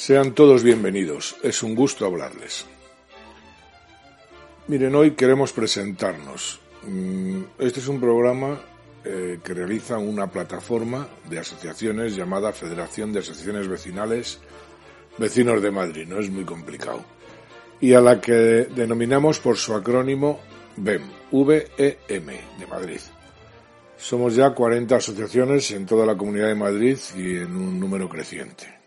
Sean todos bienvenidos, es un gusto hablarles. Miren, hoy queremos presentarnos. Mm, este es un programa eh, que realiza una plataforma de asociaciones llamada Federación de Asociaciones Vecinales Vecinos de Madrid, no es muy complicado, y a la que denominamos por su acrónimo VEM, V-E-M, de Madrid. Somos ya 40 asociaciones en toda la Comunidad de Madrid y en un número creciente.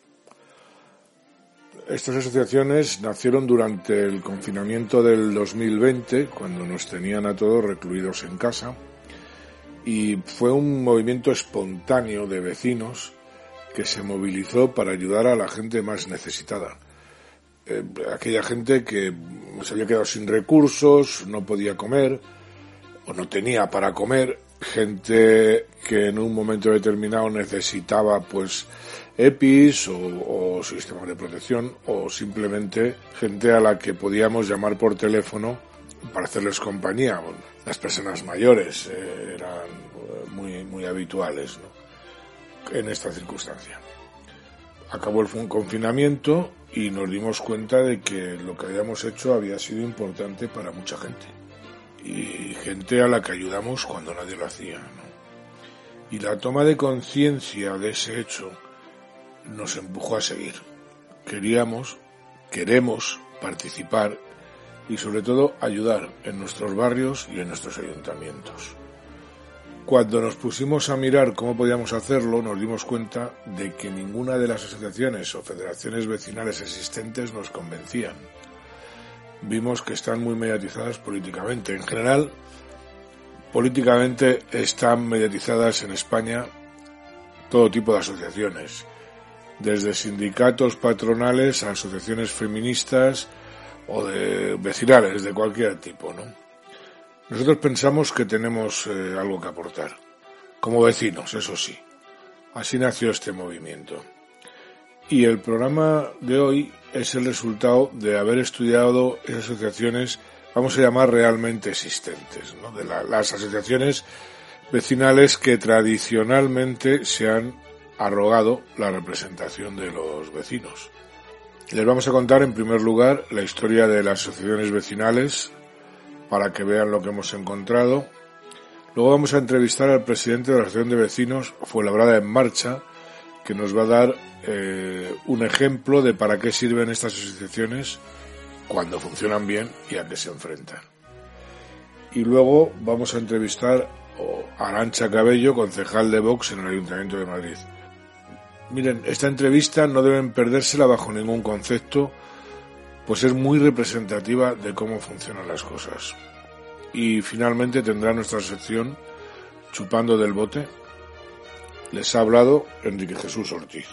Estas asociaciones nacieron durante el confinamiento del 2020, cuando nos tenían a todos recluidos en casa, y fue un movimiento espontáneo de vecinos que se movilizó para ayudar a la gente más necesitada. Eh, aquella gente que se había quedado sin recursos, no podía comer o no tenía para comer, gente que en un momento determinado necesitaba pues EPIs o, sistemas de protección o simplemente gente a la que podíamos llamar por teléfono para hacerles compañía. las personas mayores eh, eran eh, muy, muy habituales en esta circunstancia. Acabó el confinamiento y nos dimos cuenta de que lo que habíamos hecho había sido importante para mucha gente. Gente a la que ayudamos cuando nadie lo hacía. Y la toma de conciencia de ese hecho nos empujó a seguir. Queríamos, queremos participar y sobre todo ayudar en nuestros barrios y en nuestros ayuntamientos. Cuando nos pusimos a mirar cómo podíamos hacerlo, nos dimos cuenta de que ninguna de las asociaciones o federaciones vecinales existentes nos convencían. Vimos que están muy mediatizadas políticamente. En general, políticamente están mediatizadas en España todo tipo de asociaciones, desde sindicatos patronales a asociaciones feministas o de vecinales de cualquier tipo, ¿no? Nosotros pensamos que tenemos eh, algo que aportar, como vecinos, eso sí. Así nació este movimiento. Y el programa de hoy es el resultado de haber estudiado esas asociaciones, vamos a llamar realmente existentes, ¿no? de las asociaciones vecinales que tradicionalmente se han arrogado la representación de los vecinos. Les vamos a contar en primer lugar la historia de las asociaciones vecinales para que vean lo que hemos encontrado. Luego vamos a entrevistar al presidente de la Asociación de Vecinos Fuenlabrada en Marcha, que nos va a dar eh, un ejemplo de para qué sirven estas asociaciones cuando funcionan bien y a qué se enfrentan. Y luego vamos a entrevistar a Arancha Cabello, concejal de Vox en el Ayuntamiento de Madrid. Miren, esta entrevista no deben perdérsela bajo ningún concepto, pues es muy representativa de cómo funcionan las cosas. Y finalmente tendrá nuestra sección Chupando del Bote. Les ha hablado Enrique Jesús Ortiz.